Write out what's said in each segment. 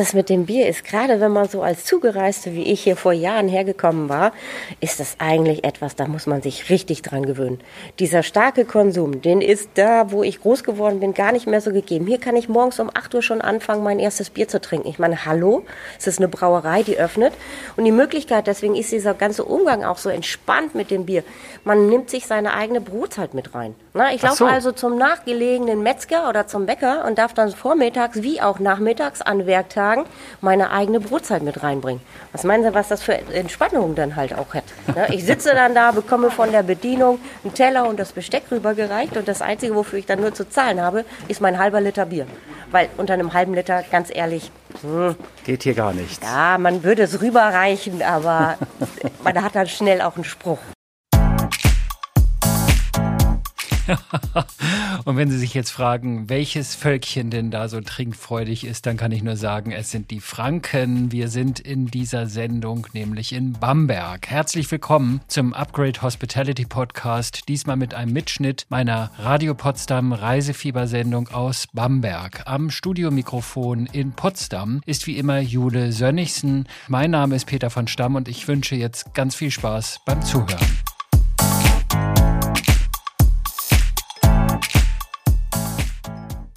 das mit dem Bier ist, gerade wenn man so als Zugereiste wie ich hier vor Jahren hergekommen war, ist das eigentlich etwas, da muss man sich richtig dran gewöhnen. Dieser starke Konsum, den ist da, wo ich groß geworden bin, gar nicht mehr so gegeben. Hier kann ich morgens um 8 Uhr schon anfangen, mein erstes Bier zu trinken. Ich meine, hallo, es ist eine Brauerei, die öffnet. Und die Möglichkeit, deswegen ist dieser ganze Umgang auch so entspannt mit dem Bier. Man nimmt sich seine eigene Brotzeit mit rein. Na, ich laufe so. also zum nachgelegenen Metzger oder zum Bäcker und darf dann vormittags wie auch nachmittags an Werktagen meine eigene Brotzeit mit reinbringen. Was meinen Sie, was das für Entspannung dann halt auch hat? Na, ich sitze dann da, bekomme von der Bedienung einen Teller und das Besteck rübergereicht und das Einzige, wofür ich dann nur zu zahlen habe, ist mein halber Liter Bier. Weil unter einem halben Liter, ganz ehrlich, hm, geht hier gar nichts. Ja, man würde es rüberreichen, aber man hat dann schnell auch einen Spruch. Und wenn Sie sich jetzt fragen, welches Völkchen denn da so trinkfreudig ist, dann kann ich nur sagen, es sind die Franken. Wir sind in dieser Sendung, nämlich in Bamberg. Herzlich willkommen zum Upgrade Hospitality Podcast, diesmal mit einem Mitschnitt meiner Radio Potsdam Reisefiebersendung aus Bamberg. Am Studiomikrofon in Potsdam ist wie immer Jule Sönnigsen. Mein Name ist Peter von Stamm und ich wünsche jetzt ganz viel Spaß beim Zuhören.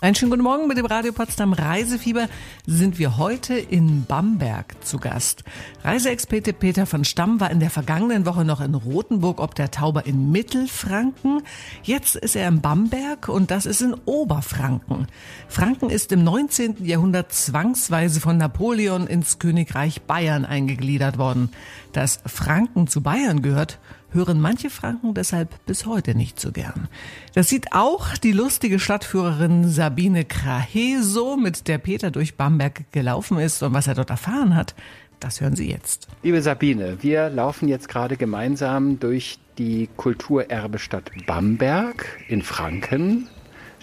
Einen schönen guten Morgen mit dem Radio Potsdam Reisefieber sind wir heute in Bamberg zu Gast. Reiseexperte Peter von Stamm war in der vergangenen Woche noch in Rothenburg ob der Tauber in Mittelfranken. Jetzt ist er in Bamberg und das ist in Oberfranken. Franken ist im 19. Jahrhundert zwangsweise von Napoleon ins Königreich Bayern eingegliedert worden. Dass Franken zu Bayern gehört, hören manche Franken deshalb bis heute nicht so gern. Das sieht auch die lustige Stadtführerin Sabine Krahe so, mit der Peter durch Bamberg gelaufen ist und was er dort erfahren hat. Das hören Sie jetzt. Liebe Sabine, wir laufen jetzt gerade gemeinsam durch die Kulturerbestadt Bamberg in Franken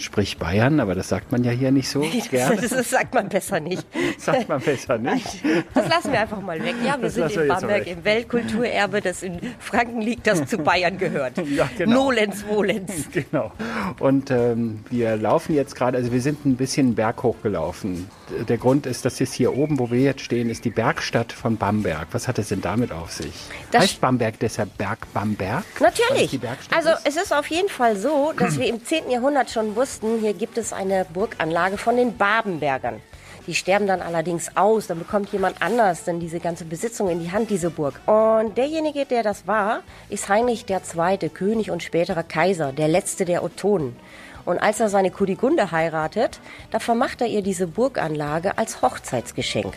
sprich Bayern, aber das sagt man ja hier nicht so nee, gerne. Das, das, sagt man besser nicht. sagt man besser nicht. Das lassen wir einfach mal weg. Ja, wir das sind in Bamberg im Weltkulturerbe, das in Franken liegt, das zu Bayern gehört. Ja, genau. Nolens, Volens. Genau. Und ähm, wir laufen jetzt gerade, also wir sind ein bisschen berghoch gelaufen. Der Grund ist, dass jetzt hier oben, wo wir jetzt stehen, ist die Bergstadt von Bamberg. Was hat es denn damit auf sich? Das heißt Bamberg deshalb Berg Bamberg? Natürlich. Also ist? es ist auf jeden Fall so, dass wir im 10. Jahrhundert schon wussten, Osten, hier gibt es eine Burganlage von den Babenbergern. Die sterben dann allerdings aus, dann bekommt jemand anders dann diese ganze Besitzung in die Hand, diese Burg. Und derjenige, der das war, ist Heinrich II., König und späterer Kaiser, der letzte der Ottonen. Und als er seine Kunigunde heiratet, da vermacht er ihr diese Burganlage als Hochzeitsgeschenk.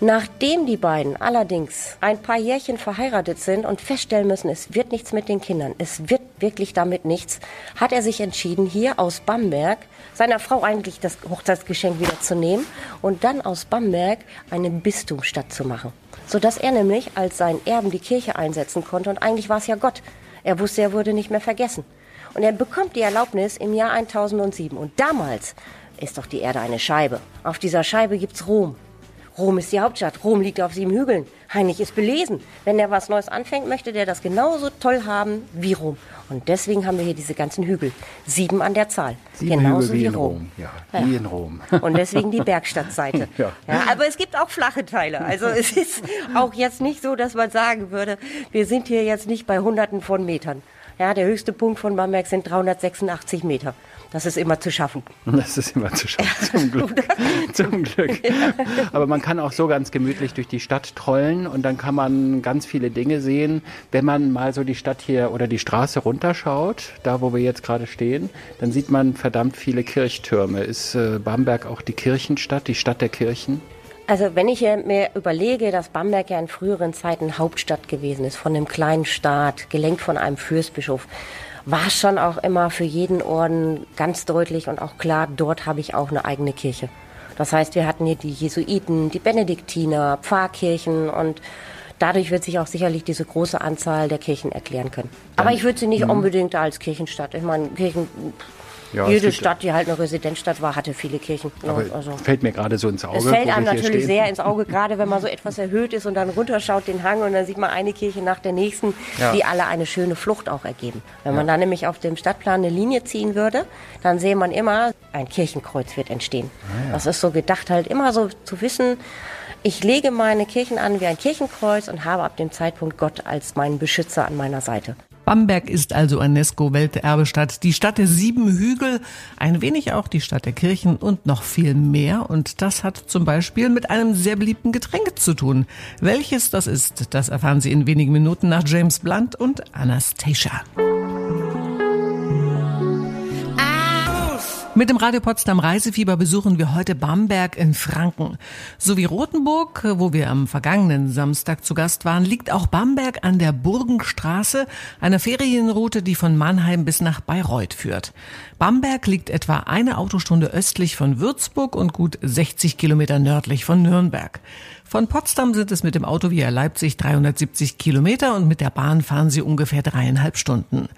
Nachdem die beiden allerdings ein paar Jährchen verheiratet sind und feststellen müssen, es wird nichts mit den Kindern, es wird wirklich damit nichts, hat er sich entschieden, hier aus Bamberg seiner Frau eigentlich das Hochzeitsgeschenk wieder zu nehmen und dann aus Bamberg eine Bistumstadt zu machen. Sodass er nämlich als sein Erben die Kirche einsetzen konnte und eigentlich war es ja Gott. Er wusste, er würde nicht mehr vergessen. Und er bekommt die Erlaubnis im Jahr 1007. Und damals ist doch die Erde eine Scheibe. Auf dieser Scheibe gibt's Rom. Rom ist die Hauptstadt. Rom liegt auf sieben Hügeln. Heinrich ist belesen. Wenn er was Neues anfängt, möchte der das genauso toll haben wie Rom. Und deswegen haben wir hier diese ganzen Hügel. Sieben an der Zahl. Sieben genauso Hügel wie, wie in Rom. Rom. Ja, ja, wie in Rom. Und deswegen die Bergstadtseite. ja. ja. aber es gibt auch flache Teile. Also es ist auch jetzt nicht so, dass man sagen würde, wir sind hier jetzt nicht bei Hunderten von Metern. Ja, der höchste Punkt von Bamberg sind 386 Meter. Das ist immer zu schaffen. Das ist immer zu schaffen, zum Glück. zum Glück. Aber man kann auch so ganz gemütlich durch die Stadt trollen und dann kann man ganz viele Dinge sehen. Wenn man mal so die Stadt hier oder die Straße runterschaut, da wo wir jetzt gerade stehen, dann sieht man verdammt viele Kirchtürme. Ist äh, Bamberg auch die Kirchenstadt, die Stadt der Kirchen? Also wenn ich mir überlege, dass Bamberg ja in früheren Zeiten Hauptstadt gewesen ist, von einem kleinen Staat, gelenkt von einem Fürstbischof, war schon auch immer für jeden Orden ganz deutlich und auch klar, dort habe ich auch eine eigene Kirche. Das heißt, wir hatten hier die Jesuiten, die Benediktiner, Pfarrkirchen und dadurch wird sich auch sicherlich diese große Anzahl der Kirchen erklären können. Aber ich würde sie nicht mhm. unbedingt als Kirchenstadt. Ich meine, Kirchen Ja, Jede Stadt, die halt eine Residenzstadt war, hatte viele Kirchen. Aber also, fällt mir gerade so ins Auge. Es fällt einem natürlich sehr ins Auge, gerade wenn man so etwas erhöht ist und dann runterschaut den Hang und dann sieht man eine Kirche nach der nächsten, ja. die alle eine schöne Flucht auch ergeben. Wenn man dann nämlich auf dem Stadtplan eine Linie ziehen würde, dann sehe man immer, ein Kirchenkreuz wird entstehen. Ah, das ist so gedacht, halt immer so zu wissen, ich lege meine Kirchen an wie ein Kirchenkreuz und habe ab dem Zeitpunkt Gott als meinen Beschützer an meiner Seite. Bamberg ist also UNESCO-Welterbestadt, die Stadt der sieben Hügel, ein wenig auch die Stadt der Kirchen und noch viel mehr. Und das hat zum Beispiel mit einem sehr beliebten Getränk zu tun. Welches das ist, das erfahren Sie in wenigen Minuten nach James Blunt und Anastasia. Mit dem Radio Potsdam Reisefieber besuchen wir heute Bamberg in Franken. So wie Rothenburg, wo wir am vergangenen Samstag zu Gast waren, liegt auch Bamberg an der Burgenstraße, einer Ferienroute, die von Mannheim bis nach Bayreuth führt. Bamberg liegt etwa eine Autostunde östlich von Würzburg und gut 60 Kilometer nördlich von Nürnberg. Von Potsdam sind es mit dem Auto via Leipzig 370 Kilometer und mit der Bahn fahren sie ungefähr dreieinhalb Stunden.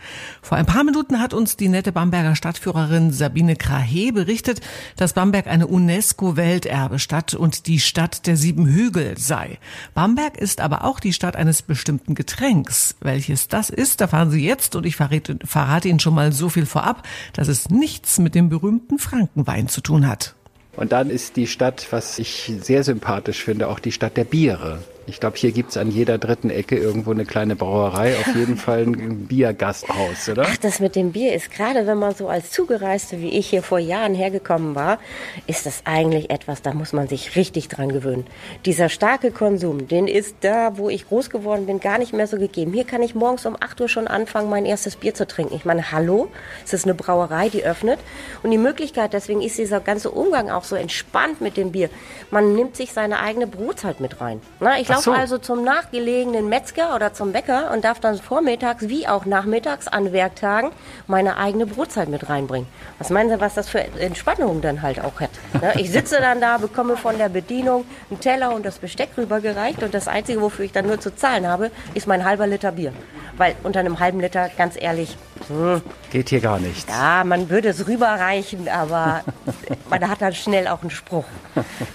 Vor ein paar Minuten hat uns die nette Bamberger Stadtführerin Sabine Krahe berichtet, dass Bamberg eine UNESCO-Welterbestadt und die Stadt der sieben Hügel sei. Bamberg ist aber auch die Stadt eines bestimmten Getränks. Welches das ist, erfahren Sie jetzt und ich verrate Ihnen schon mal so viel vorab, dass es nichts mit dem berühmten Frankenwein zu tun hat. Und dann ist die Stadt, was ich sehr sympathisch finde, auch die Stadt der Biere. Ich glaube, hier gibt es an jeder dritten Ecke irgendwo eine kleine Brauerei, auf jeden Fall ein Biergasthaus, oder? Ach, das mit dem Bier ist gerade, wenn man so als Zugereiste wie ich hier vor Jahren hergekommen war, ist das eigentlich etwas, da muss man sich richtig dran gewöhnen. Dieser starke Konsum, den ist da, wo ich groß geworden bin, gar nicht mehr so gegeben. Hier kann ich morgens um 8 Uhr schon anfangen, mein erstes Bier zu trinken. Ich meine, hallo, es ist eine Brauerei, die öffnet. Und die Möglichkeit, deswegen ist dieser ganze Umgang auch so entspannt mit dem Bier. Man nimmt sich seine eigene Brotzeit mit rein. Na, ich glaube, laufe so. also zum nachgelegenen Metzger oder zum Bäcker und darf dann vormittags wie auch nachmittags an Werktagen meine eigene Brotzeit mit reinbringen. Was meinen Sie, was das für Entspannung dann halt auch hat? Ne? Ich sitze dann da, bekomme von der Bedienung einen Teller und das Besteck rübergereicht und das Einzige, wofür ich dann nur zu zahlen habe, ist mein halber Liter Bier. Weil unter einem halben Liter, ganz ehrlich, hm, geht hier gar nichts. Ja, man würde es rüberreichen, aber man hat dann schnell auch einen Spruch,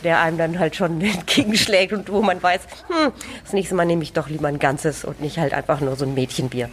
der einem dann halt schon entgegenschlägt und wo man weiß, hm, das nächste Mal nehme ich doch lieber ein ganzes und nicht halt einfach nur so ein Mädchenbier.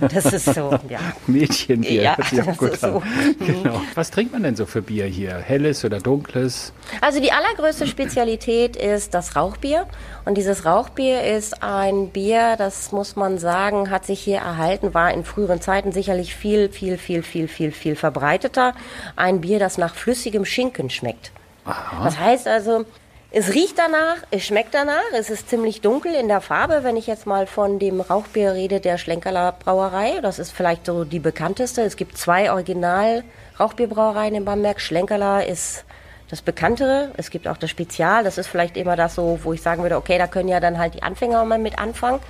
Das ist so, ja. Mädchenbier, ja, sich auch gut. So. Genau. Was trinkt man denn so für Bier hier? Helles oder dunkles? Also die allergrößte Spezialität ist das Rauchbier. Und dieses Rauchbier ist ein Bier, das muss man sagen, hat sich hier erhalten, war in früheren Zeiten sicherlich viel, viel, viel, viel, viel, viel verbreiteter. Ein Bier, das nach flüssigem Schinken schmeckt. Aha. Das heißt also, es riecht danach, es schmeckt danach, es ist ziemlich dunkel in der Farbe. Wenn ich jetzt mal von dem Rauchbier rede der Schlenkerler Brauerei, das ist vielleicht so die bekannteste. Es gibt zwei Original Rauchbierbrauereien in Bamberg. Schlenkerler ist das Bekanntere. Es gibt auch das Spezial. Das ist vielleicht immer das so, wo ich sagen würde, okay, da können ja dann halt die Anfänger mal mit anfangen,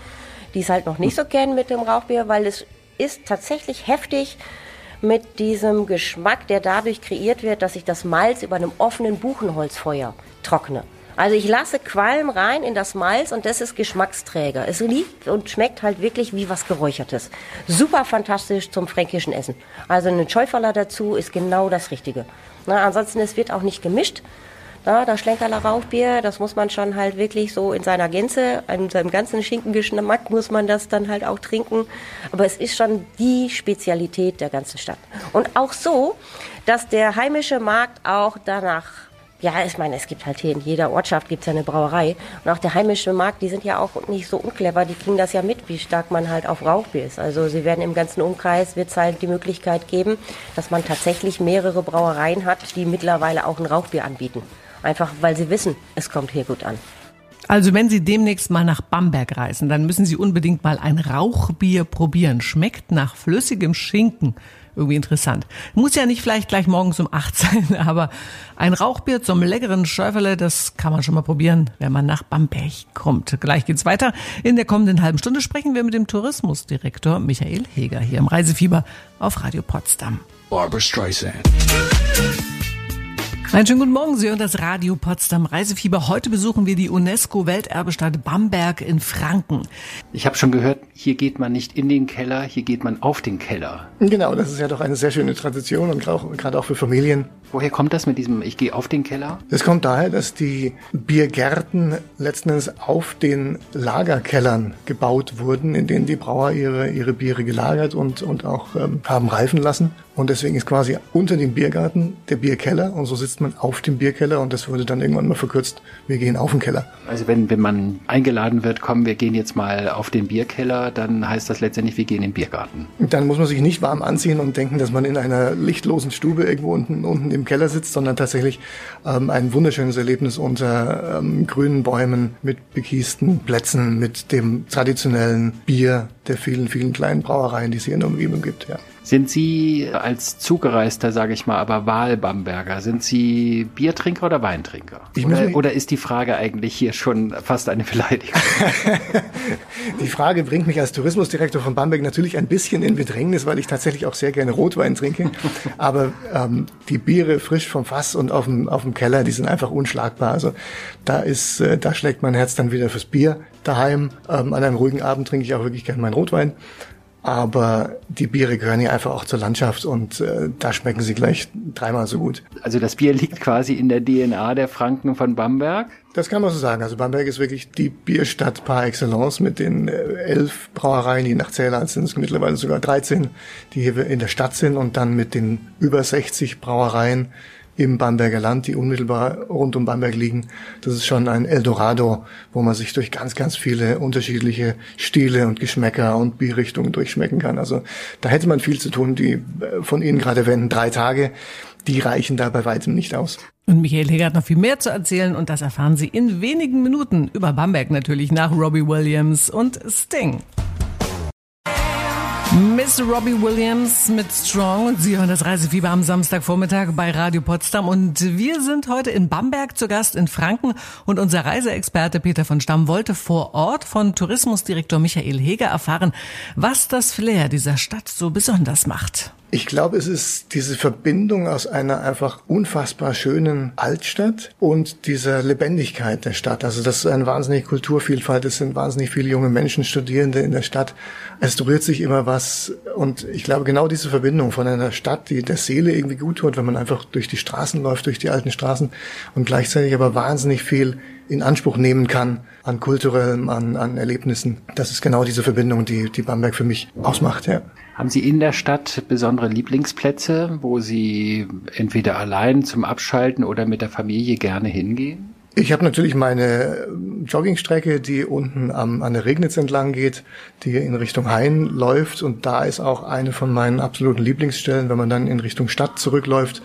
die es halt noch nicht so kennen mit dem Rauchbier, weil es ist tatsächlich heftig mit diesem Geschmack, der dadurch kreiert wird, dass ich das Malz über einem offenen Buchenholzfeuer trockne. Also ich lasse Qualm rein in das Malz und das ist Geschmacksträger. Es riecht und schmeckt halt wirklich wie was Geräuchertes. Super fantastisch zum fränkischen Essen. Also ein Schäuferler dazu ist genau das Richtige. Na, ansonsten, es wird auch nicht gemischt. Na, das Schlenkerler Rauchbier, das muss man schon halt wirklich so in seiner Gänze, in seinem ganzen Schinkengeschmack muss man das dann halt auch trinken. Aber es ist schon die Spezialität der ganzen Stadt. Und auch so, dass der heimische Markt auch danach ja, ich meine, es gibt halt hier in jeder Ortschaft gibt es ja eine Brauerei. Und auch der heimische Markt, die sind ja auch nicht so unclever, die kriegen das ja mit, wie stark man halt auf Rauchbier ist. Also sie werden im ganzen Umkreis, wird es halt die Möglichkeit geben, dass man tatsächlich mehrere Brauereien hat, die mittlerweile auch ein Rauchbier anbieten. Einfach weil sie wissen, es kommt hier gut an. Also wenn Sie demnächst mal nach Bamberg reisen, dann müssen Sie unbedingt mal ein Rauchbier probieren. Schmeckt nach flüssigem Schinken irgendwie interessant. Muss ja nicht vielleicht gleich morgens um acht sein, aber ein Rauchbier zum leckeren Schäuferle, das kann man schon mal probieren, wenn man nach Bamberg kommt. Gleich geht's weiter. In der kommenden halben Stunde sprechen wir mit dem Tourismusdirektor Michael Heger hier im Reisefieber auf Radio Potsdam. Barbara Streisand. Einen schönen guten Morgen, Sie hören das Radio Potsdam Reisefieber. Heute besuchen wir die UNESCO-Welterbestadt Bamberg in Franken. Ich habe schon gehört, hier geht man nicht in den Keller, hier geht man auf den Keller. Genau, das ist ja doch eine sehr schöne Tradition und gerade auch für Familien. Woher kommt das mit diesem Ich gehe auf den Keller? Das kommt daher, dass die Biergärten letzten Endes auf den Lagerkellern gebaut wurden, in denen die Brauer ihre, ihre Biere gelagert und, und auch ähm, haben reifen lassen. Und deswegen ist quasi unter dem Biergarten der Bierkeller und so sitzt man auf dem Bierkeller und das wurde dann irgendwann mal verkürzt. Wir gehen auf den Keller. Also wenn, wenn man eingeladen wird, komm, wir gehen jetzt mal auf den Bierkeller, dann heißt das letztendlich, wir gehen in den Biergarten. Dann muss man sich nicht warm anziehen und denken, dass man in einer lichtlosen Stube irgendwo unten, unten im Keller sitzt, sondern tatsächlich ähm, ein wunderschönes Erlebnis unter ähm, grünen Bäumen mit bekiesten Plätzen, mit dem traditionellen Bier der vielen, vielen kleinen Brauereien, die es hier in der Umgebung gibt. Ja. Sind Sie als Zugereister, sage ich mal, aber Wahlbamberger, sind Sie Biertrinker oder Weintrinker? Oder, oder, ist die Frage eigentlich hier schon fast eine Beleidigung? die Frage bringt mich als Tourismusdirektor von Bamberg natürlich ein bisschen in Bedrängnis, weil ich tatsächlich auch sehr gerne Rotwein trinke. Aber ähm, die Biere frisch vom Fass und auf dem, auf dem Keller, die sind einfach unschlagbar. Also da ist, äh, da schlägt mein Herz dann wieder fürs Bier daheim. Ähm, an einem ruhigen Abend trinke ich auch wirklich gerne meinen Rotwein. Aber die Biere gehören ja einfach auch zur Landschaft und äh, da schmecken sie gleich dreimal so gut. Also das Bier liegt quasi in der DNA der Franken von Bamberg? Das kann man so sagen. Also Bamberg ist wirklich die Bierstadt par excellence mit den äh, elf Brauereien, die nach Zählern sind es mittlerweile sogar 13, die hier in der Stadt sind und dann mit den über 60 Brauereien im Bamberger Land, die unmittelbar rund um Bamberg liegen. Das ist schon ein Eldorado, wo man sich durch ganz, ganz viele unterschiedliche Stile und Geschmäcker und Bierrichtungen durchschmecken kann. Also da hätte man viel zu tun. Die äh, von Ihnen gerade erwähnten drei Tage, die reichen da bei weitem nicht aus. Und Michael Heger hat noch viel mehr zu erzählen und das erfahren Sie in wenigen Minuten über Bamberg natürlich nach Robbie Williams und Sting. Miss Robbie Williams mit Strong. Und Sie hören das Reisefieber am Samstagvormittag bei Radio Potsdam. Und wir sind heute in Bamberg zu Gast in Franken. Und unser Reiseexperte Peter von Stamm wollte vor Ort von Tourismusdirektor Michael Heger erfahren, was das Flair dieser Stadt so besonders macht. Ich glaube, es ist diese Verbindung aus einer einfach unfassbar schönen Altstadt und dieser Lebendigkeit der Stadt. Also das ist eine wahnsinnige Kulturvielfalt, es sind wahnsinnig viele junge Menschen, Studierende in der Stadt. Es rührt sich immer was und ich glaube genau diese Verbindung von einer Stadt, die der Seele irgendwie gut tut, wenn man einfach durch die Straßen läuft, durch die alten Straßen und gleichzeitig aber wahnsinnig viel in Anspruch nehmen kann an kulturellem, an, an Erlebnissen. Das ist genau diese Verbindung, die, die Bamberg für mich ausmacht, ja. Haben Sie in der Stadt besondere Lieblingsplätze, wo Sie entweder allein zum Abschalten oder mit der Familie gerne hingehen? Ich habe natürlich meine Joggingstrecke, die unten am, an der Regnitz entlang geht, die in Richtung Hain läuft. Und da ist auch eine von meinen absoluten Lieblingsstellen, wenn man dann in Richtung Stadt zurückläuft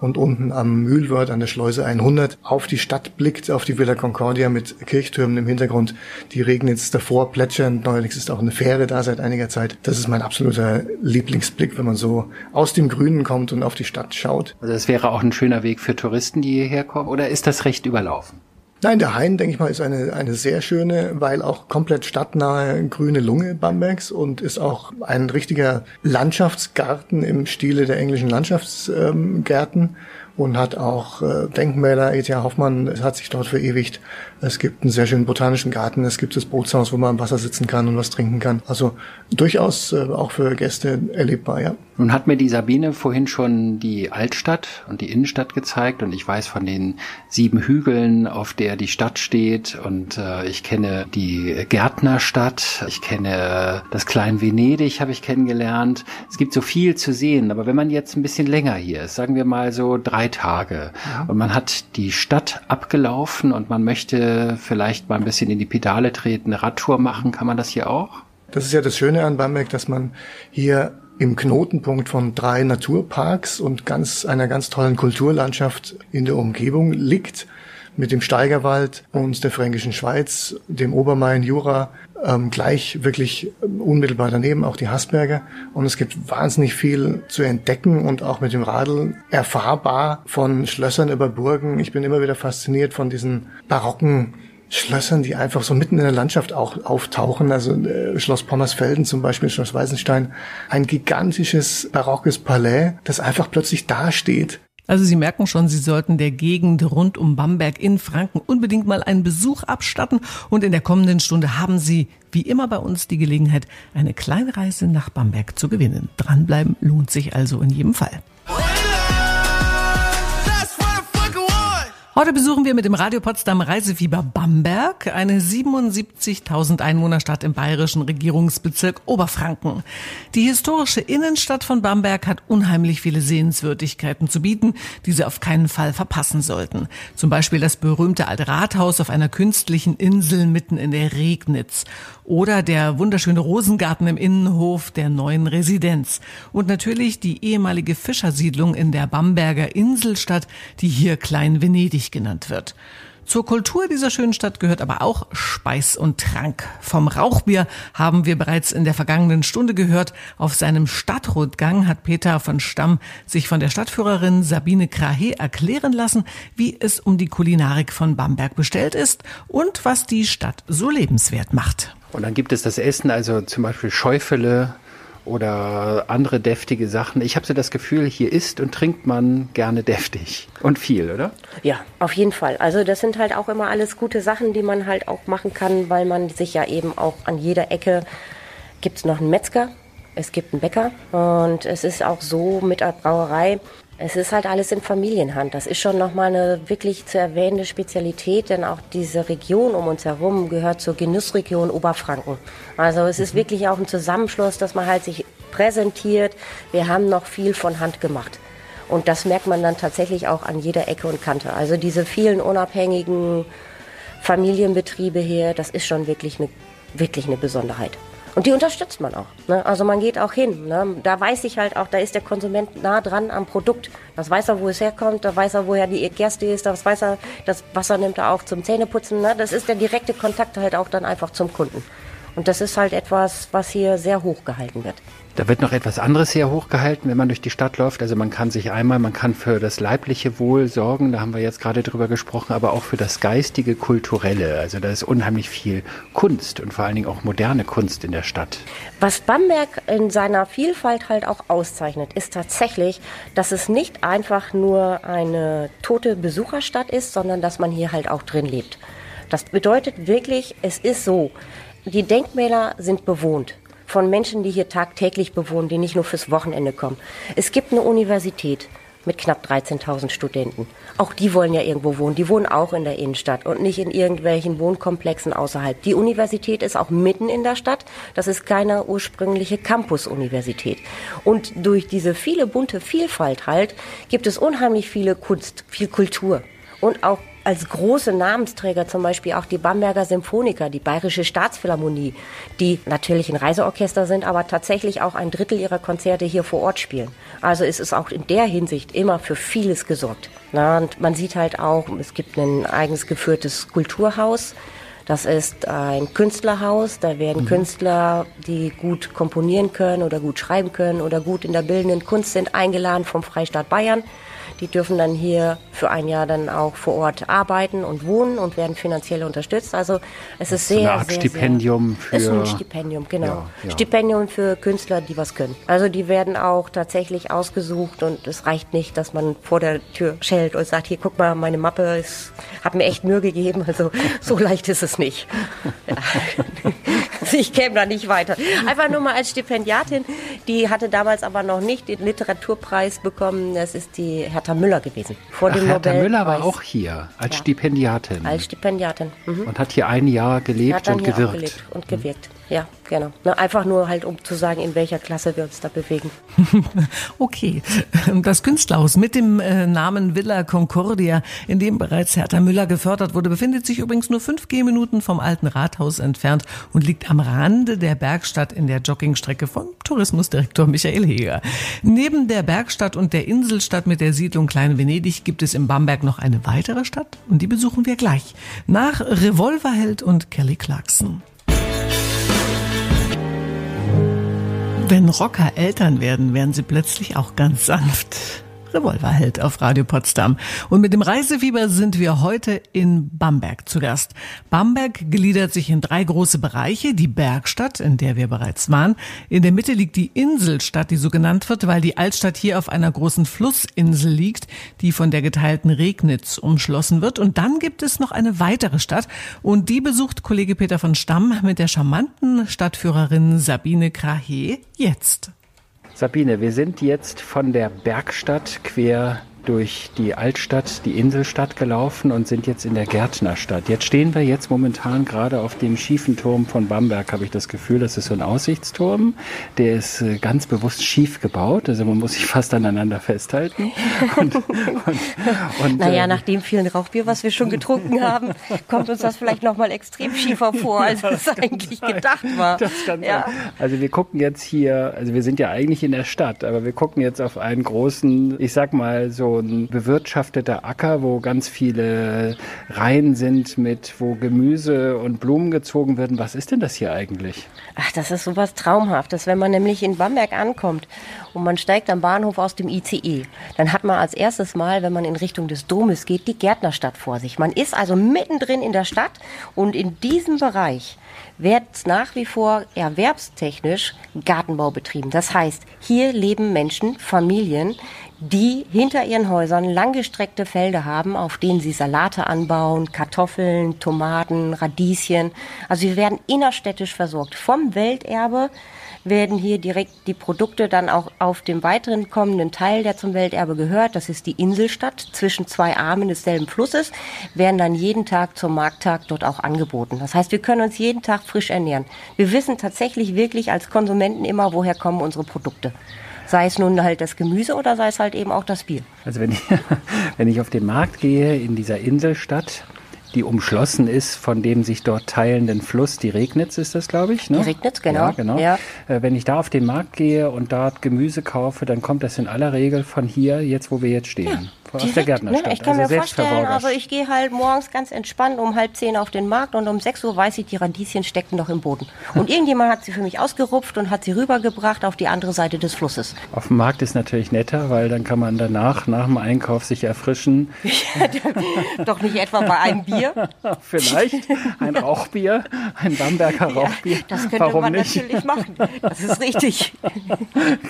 und unten am Mühlwörth an der Schleuse 100 auf die Stadt blickt, auf die Villa Concordia mit Kirchtürmen im Hintergrund, die Regnitz davor plätschern. Neuerdings ist auch eine Fähre da seit einiger Zeit. Das ist mein absoluter Lieblingsblick, wenn man so aus dem Grünen kommt und auf die Stadt schaut. Also das wäre auch ein schöner Weg für Touristen, die hierher kommen, oder ist das recht überlaufen? Nein, der Hain, denke ich mal, ist eine, eine sehr schöne, weil auch komplett stadtnahe grüne Lunge Bambergs und ist auch ein richtiger Landschaftsgarten im Stile der englischen Landschaftsgärten und hat auch äh, Denkmäler. E.T.A. Hoffmann hat sich dort verewigt. Es gibt einen sehr schönen botanischen Garten. Es gibt das Bootshaus, wo man am Wasser sitzen kann und was trinken kann. Also durchaus äh, auch für Gäste erlebbar, ja. Nun hat mir die Sabine vorhin schon die Altstadt und die Innenstadt gezeigt und ich weiß von den sieben Hügeln, auf der die Stadt steht und äh, ich kenne die Gärtnerstadt, ich kenne das Klein Venedig, habe ich kennengelernt. Es gibt so viel zu sehen, aber wenn man jetzt ein bisschen länger hier ist, sagen wir mal so drei Tage. Und man hat die Stadt abgelaufen und man möchte vielleicht mal ein bisschen in die Pedale treten, eine Radtour machen, kann man das hier auch? Das ist ja das Schöne an Bamberg, dass man hier im Knotenpunkt von drei Naturparks und ganz, einer ganz tollen Kulturlandschaft in der Umgebung liegt, mit dem Steigerwald und der Fränkischen Schweiz, dem Obermain, Jura, ähm, gleich wirklich unmittelbar daneben auch die Hasberger. Und es gibt wahnsinnig viel zu entdecken und auch mit dem Radl erfahrbar von Schlössern über Burgen. Ich bin immer wieder fasziniert von diesen barocken Schlössern, die einfach so mitten in der Landschaft auch auftauchen. Also äh, Schloss Pommersfelden zum Beispiel, Schloss Weißenstein, ein gigantisches barockes Palais, das einfach plötzlich dasteht. Also Sie merken schon, Sie sollten der Gegend rund um Bamberg in Franken unbedingt mal einen Besuch abstatten. Und in der kommenden Stunde haben Sie, wie immer bei uns, die Gelegenheit, eine kleine Reise nach Bamberg zu gewinnen. Dranbleiben lohnt sich also in jedem Fall. Heute besuchen wir mit dem Radio Potsdam Reisefieber Bamberg, eine 77.000 Einwohnerstadt im bayerischen Regierungsbezirk Oberfranken. Die historische Innenstadt von Bamberg hat unheimlich viele Sehenswürdigkeiten zu bieten, die Sie auf keinen Fall verpassen sollten. Zum Beispiel das berühmte alte Rathaus auf einer künstlichen Insel mitten in der Regnitz oder der wunderschöne Rosengarten im Innenhof der neuen Residenz und natürlich die ehemalige Fischersiedlung in der Bamberger Inselstadt, die hier Klein Venedig genannt wird. Zur Kultur dieser schönen Stadt gehört aber auch Speis und Trank. Vom Rauchbier haben wir bereits in der vergangenen Stunde gehört. Auf seinem Stadtrundgang hat Peter von Stamm sich von der Stadtführerin Sabine Krahe erklären lassen, wie es um die Kulinarik von Bamberg bestellt ist und was die Stadt so lebenswert macht. Und dann gibt es das Essen, also zum Beispiel Schäufele oder andere deftige Sachen. Ich habe so das Gefühl, hier isst und trinkt man gerne deftig und viel, oder? Ja, auf jeden Fall. Also das sind halt auch immer alles gute Sachen, die man halt auch machen kann, weil man sich ja eben auch an jeder Ecke gibt es noch einen Metzger, es gibt einen Bäcker und es ist auch so mit der Brauerei, es ist halt alles in Familienhand. Das ist schon nochmal eine wirklich zu erwähnende Spezialität, denn auch diese Region um uns herum gehört zur Genussregion Oberfranken. Also es ist mhm. wirklich auch ein Zusammenschluss, dass man halt sich präsentiert. Wir haben noch viel von Hand gemacht. Und das merkt man dann tatsächlich auch an jeder Ecke und Kante. Also diese vielen unabhängigen Familienbetriebe hier, das ist schon wirklich eine, wirklich eine Besonderheit. Und die unterstützt man auch. Ne? Also man geht auch hin. Ne? Da weiß ich halt auch, da ist der Konsument nah dran am Produkt. Das weiß er, wo es herkommt, da weiß er, woher die Gerste ist, das weiß er, das Wasser nimmt er auch zum Zähneputzen. Ne? Das ist der direkte Kontakt halt auch dann einfach zum Kunden. Und das ist halt etwas, was hier sehr hoch gehalten wird. Da wird noch etwas anderes sehr hochgehalten, wenn man durch die Stadt läuft. Also man kann sich einmal, man kann für das leibliche Wohl sorgen, da haben wir jetzt gerade drüber gesprochen, aber auch für das geistige, kulturelle. Also da ist unheimlich viel Kunst und vor allen Dingen auch moderne Kunst in der Stadt. Was Bamberg in seiner Vielfalt halt auch auszeichnet, ist tatsächlich, dass es nicht einfach nur eine tote Besucherstadt ist, sondern dass man hier halt auch drin lebt. Das bedeutet wirklich, es ist so, die Denkmäler sind bewohnt von Menschen, die hier tagtäglich bewohnen, die nicht nur fürs Wochenende kommen. Es gibt eine Universität mit knapp 13.000 Studenten. Auch die wollen ja irgendwo wohnen. Die wohnen auch in der Innenstadt und nicht in irgendwelchen Wohnkomplexen außerhalb. Die Universität ist auch mitten in der Stadt. Das ist keine ursprüngliche Campus-Universität. Und durch diese viele bunte Vielfalt halt gibt es unheimlich viele Kunst, viel Kultur und auch als große Namensträger zum Beispiel auch die Bamberger Symphoniker, die Bayerische Staatsphilharmonie, die natürlich ein Reiseorchester sind, aber tatsächlich auch ein Drittel ihrer Konzerte hier vor Ort spielen. Also es ist auch in der Hinsicht immer für vieles gesorgt. Na, und man sieht halt auch, es gibt ein eigens geführtes Kulturhaus. Das ist ein Künstlerhaus. Da werden mhm. Künstler, die gut komponieren können oder gut schreiben können oder gut in der bildenden Kunst sind, eingeladen vom Freistaat Bayern. Die dürfen dann hier für ein Jahr dann auch vor Ort arbeiten und wohnen und werden finanziell unterstützt. Also es ist sehr, eine Art sehr, Stipendium sehr, für... Ist ein Stipendium, genau. Ja, ja. Stipendium für Künstler, die was können. Also die werden auch tatsächlich ausgesucht und es reicht nicht, dass man vor der Tür schellt und sagt, hier guck mal, meine Mappe ist, hat mir echt Mühe gegeben. Also so leicht ist es nicht. Ja. ich käme da nicht weiter. Einfach nur mal als Stipendiatin. Die hatte damals aber noch nicht den Literaturpreis bekommen. Das ist die Hertha Müller gewesen. Vor Ach, dem Hertha Müller war auch hier als ja. Stipendiatin. Als Stipendiatin. Mhm. Und hat hier ein Jahr gelebt und gewirkt. und gewirkt. Ja, genau. Na, einfach nur halt, um zu sagen, in welcher Klasse wir uns da bewegen. okay. Das Künstlerhaus mit dem äh, Namen Villa Concordia, in dem bereits Hertha Müller gefördert wurde, befindet sich übrigens nur fünf Gehminuten vom alten Rathaus entfernt und liegt am Rande der Bergstadt in der Joggingstrecke von Tourismusdirektor Michael Heger. Neben der Bergstadt und der Inselstadt mit der Siedlung Klein Venedig gibt es in Bamberg noch eine weitere Stadt und die besuchen wir gleich. Nach Revolverheld und Kelly Clarkson. Wenn Rocker Eltern werden, werden sie plötzlich auch ganz sanft. Revolverheld auf Radio Potsdam. Und mit dem Reisefieber sind wir heute in Bamberg zu Gast. Bamberg gliedert sich in drei große Bereiche. Die Bergstadt, in der wir bereits waren. In der Mitte liegt die Inselstadt, die so genannt wird, weil die Altstadt hier auf einer großen Flussinsel liegt, die von der geteilten Regnitz umschlossen wird. Und dann gibt es noch eine weitere Stadt. Und die besucht Kollege Peter von Stamm mit der charmanten Stadtführerin Sabine Krahe jetzt. Sabine, wir sind jetzt von der Bergstadt quer durch die Altstadt, die Inselstadt gelaufen und sind jetzt in der Gärtnerstadt. Jetzt stehen wir jetzt momentan gerade auf dem schiefen Turm von Bamberg, habe ich das Gefühl. Das ist so ein Aussichtsturm. Der ist äh, ganz bewusst schief gebaut. Also man muss sich fast aneinander festhalten. Und, und, und, naja, äh, nach dem vielen Rauchbier, was wir schon getrunken haben, kommt uns das vielleicht nochmal extrem schiefer vor, als es eigentlich gedacht war. Ja. sein. Also wir gucken jetzt hier, also wir sind ja eigentlich in der Stadt, aber wir gucken jetzt auf einen großen, ich sag mal so ein bewirtschafteter Acker, wo ganz viele Reihen sind mit, wo Gemüse und Blumen gezogen werden. Was ist denn das hier eigentlich? Ach, das ist sowas Traumhaftes. Wenn man nämlich in Bamberg ankommt und man steigt am Bahnhof aus dem ICE, dann hat man als erstes Mal, wenn man in Richtung des Domes geht, die Gärtnerstadt vor sich. Man ist also mittendrin in der Stadt und in diesem Bereich wird nach wie vor erwerbstechnisch Gartenbau betrieben. Das heißt, hier leben Menschen, Familien, die hinter ihren Häusern langgestreckte Felder haben, auf denen sie Salate anbauen, Kartoffeln, Tomaten, Radieschen. Also wir werden innerstädtisch versorgt. Vom Welterbe werden hier direkt die Produkte dann auch auf dem weiteren kommenden Teil, der zum Welterbe gehört, das ist die Inselstadt zwischen zwei Armen desselben Flusses, werden dann jeden Tag zum Markttag dort auch angeboten. Das heißt, wir können uns jeden Tag frisch ernähren. Wir wissen tatsächlich wirklich als Konsumenten immer, woher kommen unsere Produkte. Sei es nun halt das Gemüse oder sei es halt eben auch das Bier. Also wenn ich, wenn ich auf den Markt gehe in dieser Inselstadt, die umschlossen ist von dem sich dort teilenden Fluss, die Regnitz ist das, glaube ich. Ne? Die Regnitz, genau. Ja, genau. Ja. Äh, wenn ich da auf den Markt gehe und dort Gemüse kaufe, dann kommt das in aller Regel von hier, jetzt wo wir jetzt stehen. Ja aus der Gärtnerstadt. Ne? Ich kann also mir vorstellen, also ich gehe halt morgens ganz entspannt um halb zehn auf den Markt und um sechs Uhr weiß ich, die Radieschen stecken noch im Boden. Und irgendjemand hat sie für mich ausgerupft und hat sie rübergebracht auf die andere Seite des Flusses. Auf dem Markt ist natürlich netter, weil dann kann man danach, nach dem Einkauf, sich erfrischen. Doch nicht etwa bei einem Bier? Vielleicht ein Rauchbier, ein Bamberger Rauchbier. Ja, das könnte Warum man nicht? natürlich machen. Das ist richtig.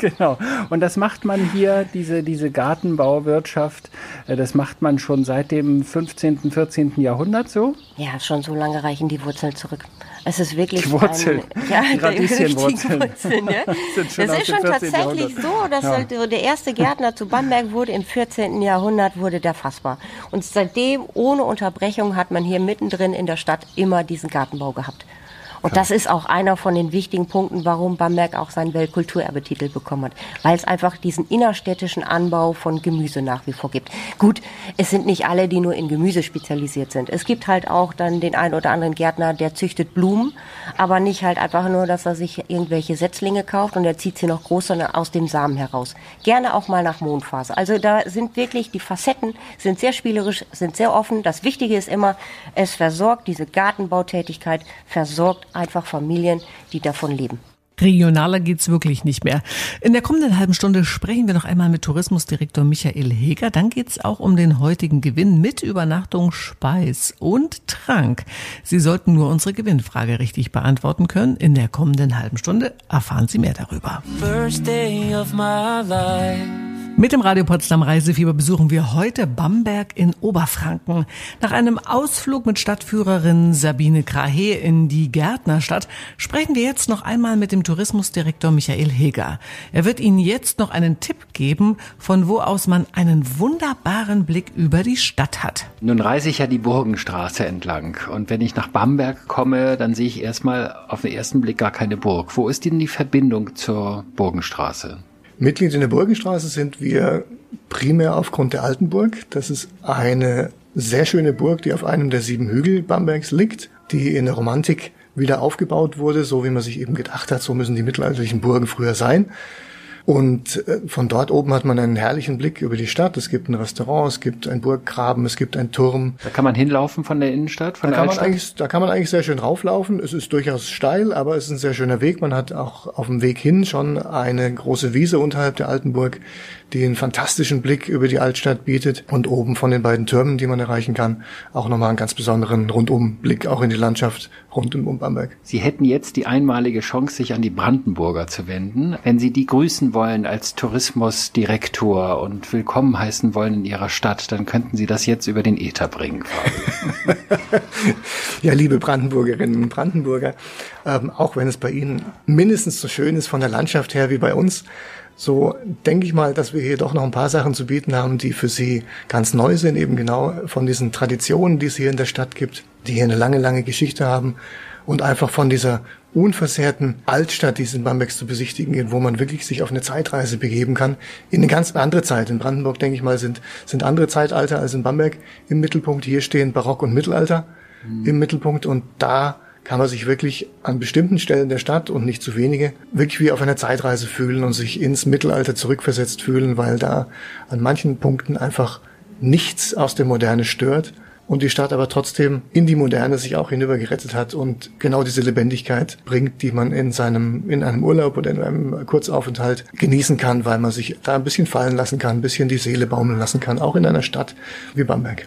genau. Und das macht man hier, diese, diese Gartenbauwirtschaft, äh, das macht man schon seit dem 15., 14. Jahrhundert so? Ja, schon so lange reichen die Wurzeln zurück. Es ist wirklich die Wurzeln, ein, ja, die Radieschenwurzeln. Wurzeln, ne? das ist schon tatsächlich so, dass ja. halt der erste Gärtner zu Bamberg wurde im 14. Jahrhundert wurde der fassbar. Und seitdem ohne Unterbrechung hat man hier mittendrin in der Stadt immer diesen Gartenbau gehabt. Und das ist auch einer von den wichtigen Punkten, warum Bamberg auch seinen Weltkulturerbetitel bekommen hat. Weil es einfach diesen innerstädtischen Anbau von Gemüse nach wie vor gibt. Gut, es sind nicht alle, die nur in Gemüse spezialisiert sind. Es gibt halt auch dann den einen oder anderen Gärtner, der züchtet Blumen, aber nicht halt einfach nur, dass er sich irgendwelche Setzlinge kauft und er zieht sie noch groß, sondern aus dem Samen heraus. Gerne auch mal nach Mondphase. Also da sind wirklich die Facetten, sind sehr spielerisch, sind sehr offen. Das Wichtige ist immer, es versorgt, diese Gartenbautätigkeit versorgt einfach Familien, die davon leben. Regionaler geht's wirklich nicht mehr. In der kommenden halben Stunde sprechen wir noch einmal mit Tourismusdirektor Michael Heger. Dann geht's auch um den heutigen Gewinn mit Übernachtung, Speis und Trank. Sie sollten nur unsere Gewinnfrage richtig beantworten können. In der kommenden halben Stunde erfahren Sie mehr darüber. Mit dem Radio Potsdam Reisefieber besuchen wir heute Bamberg in Oberfranken. Nach einem Ausflug mit Stadtführerin Sabine Krahe in die Gärtnerstadt sprechen wir jetzt noch einmal mit dem Tourismusdirektor Michael Heger. Er wird Ihnen jetzt noch einen Tipp geben, von wo aus man einen wunderbaren Blick über die Stadt hat. Nun reise ich ja die Burgenstraße entlang und wenn ich nach Bamberg komme, dann sehe ich erstmal auf den ersten Blick gar keine Burg. Wo ist denn die Verbindung zur Burgenstraße? Mitglied in der Burgenstraße sind wir primär aufgrund der Altenburg. Das ist eine sehr schöne Burg, die auf einem der sieben Hügel Bambergs liegt, die in der Romantik wieder aufgebaut wurde, so wie man sich eben gedacht hat, so müssen die mittelalterlichen Burgen früher sein. Und äh, von dort oben hat man einen herrlichen Blick über die Stadt. Es gibt ein Restaurant, es gibt ein Burggraben, es gibt einen Turm. Da kann man hinlaufen von der Innenstadt, von da der kann Altstadt? Man eigentlich, da kann man eigentlich sehr schön rauflaufen. Es ist durchaus steil, aber es ist ein sehr schöner Weg. Man hat auch auf dem Weg hin schon eine große Wiese unterhalb der alten Burg, die einen fantastischen Blick über die Altstadt bietet und oben von den beiden Türmen, die man erreichen kann, auch nochmal einen ganz besonderen Rundumblick auch in die Landschaft rund um Bamberg. Sie hätten jetzt die einmalige Chance, sich an die Brandenburger zu wenden. Wenn Sie die grüßen wollen als Tourismusdirektor und willkommen heißen wollen in Ihrer Stadt, dann könnten Sie das jetzt über den Äther bringen. ja, liebe Brandenburgerinnen und Brandenburger, ähm, auch wenn es bei Ihnen mindestens so schön ist von der Landschaft her wie bei uns, so denke ich mal, dass wir hier doch noch ein paar Sachen zu bieten haben, die für Sie ganz neu sind, eben genau von diesen Traditionen, die es hier in der Stadt gibt, die hier eine lange, lange Geschichte haben und einfach von dieser unversehrten Altstadt, die es in Bamberg zu besichtigen gibt, wo man wirklich sich auf eine Zeitreise begeben kann, in eine ganz andere Zeit. In Brandenburg, denke ich mal, sind, sind andere Zeitalter als in Bamberg im Mittelpunkt. Hier stehen Barock und Mittelalter mhm. im Mittelpunkt und da kann man sich wirklich an bestimmten Stellen der Stadt und nicht zu wenige wirklich wie auf einer Zeitreise fühlen und sich ins Mittelalter zurückversetzt fühlen, weil da an manchen Punkten einfach nichts aus der Moderne stört und die Stadt aber trotzdem in die Moderne sich auch hinüber gerettet hat und genau diese Lebendigkeit bringt, die man in seinem, in einem Urlaub oder in einem Kurzaufenthalt genießen kann, weil man sich da ein bisschen fallen lassen kann, ein bisschen die Seele baumeln lassen kann, auch in einer Stadt wie Bamberg.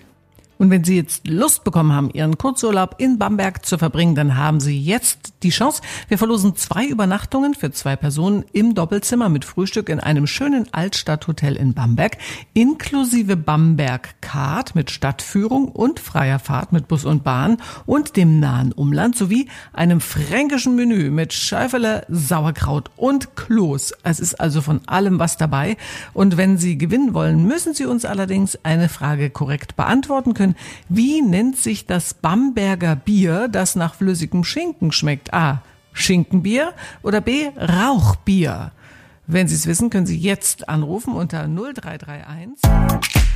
Und wenn Sie jetzt Lust bekommen haben, Ihren Kurzurlaub in Bamberg zu verbringen, dann haben Sie jetzt die Chance. Wir verlosen zwei Übernachtungen für zwei Personen im Doppelzimmer mit Frühstück in einem schönen Altstadthotel in Bamberg, inklusive Bamberg Card mit Stadtführung und freier Fahrt mit Bus und Bahn und dem nahen Umland sowie einem fränkischen Menü mit Schäufele, Sauerkraut und Kloß. Es ist also von allem was dabei. Und wenn Sie gewinnen wollen, müssen Sie uns allerdings eine Frage korrekt beantworten können können. Wie nennt sich das Bamberger Bier, das nach flüssigem Schinken schmeckt? A. Schinkenbier oder B. Rauchbier? Wenn Sie es wissen, können Sie jetzt anrufen unter 0331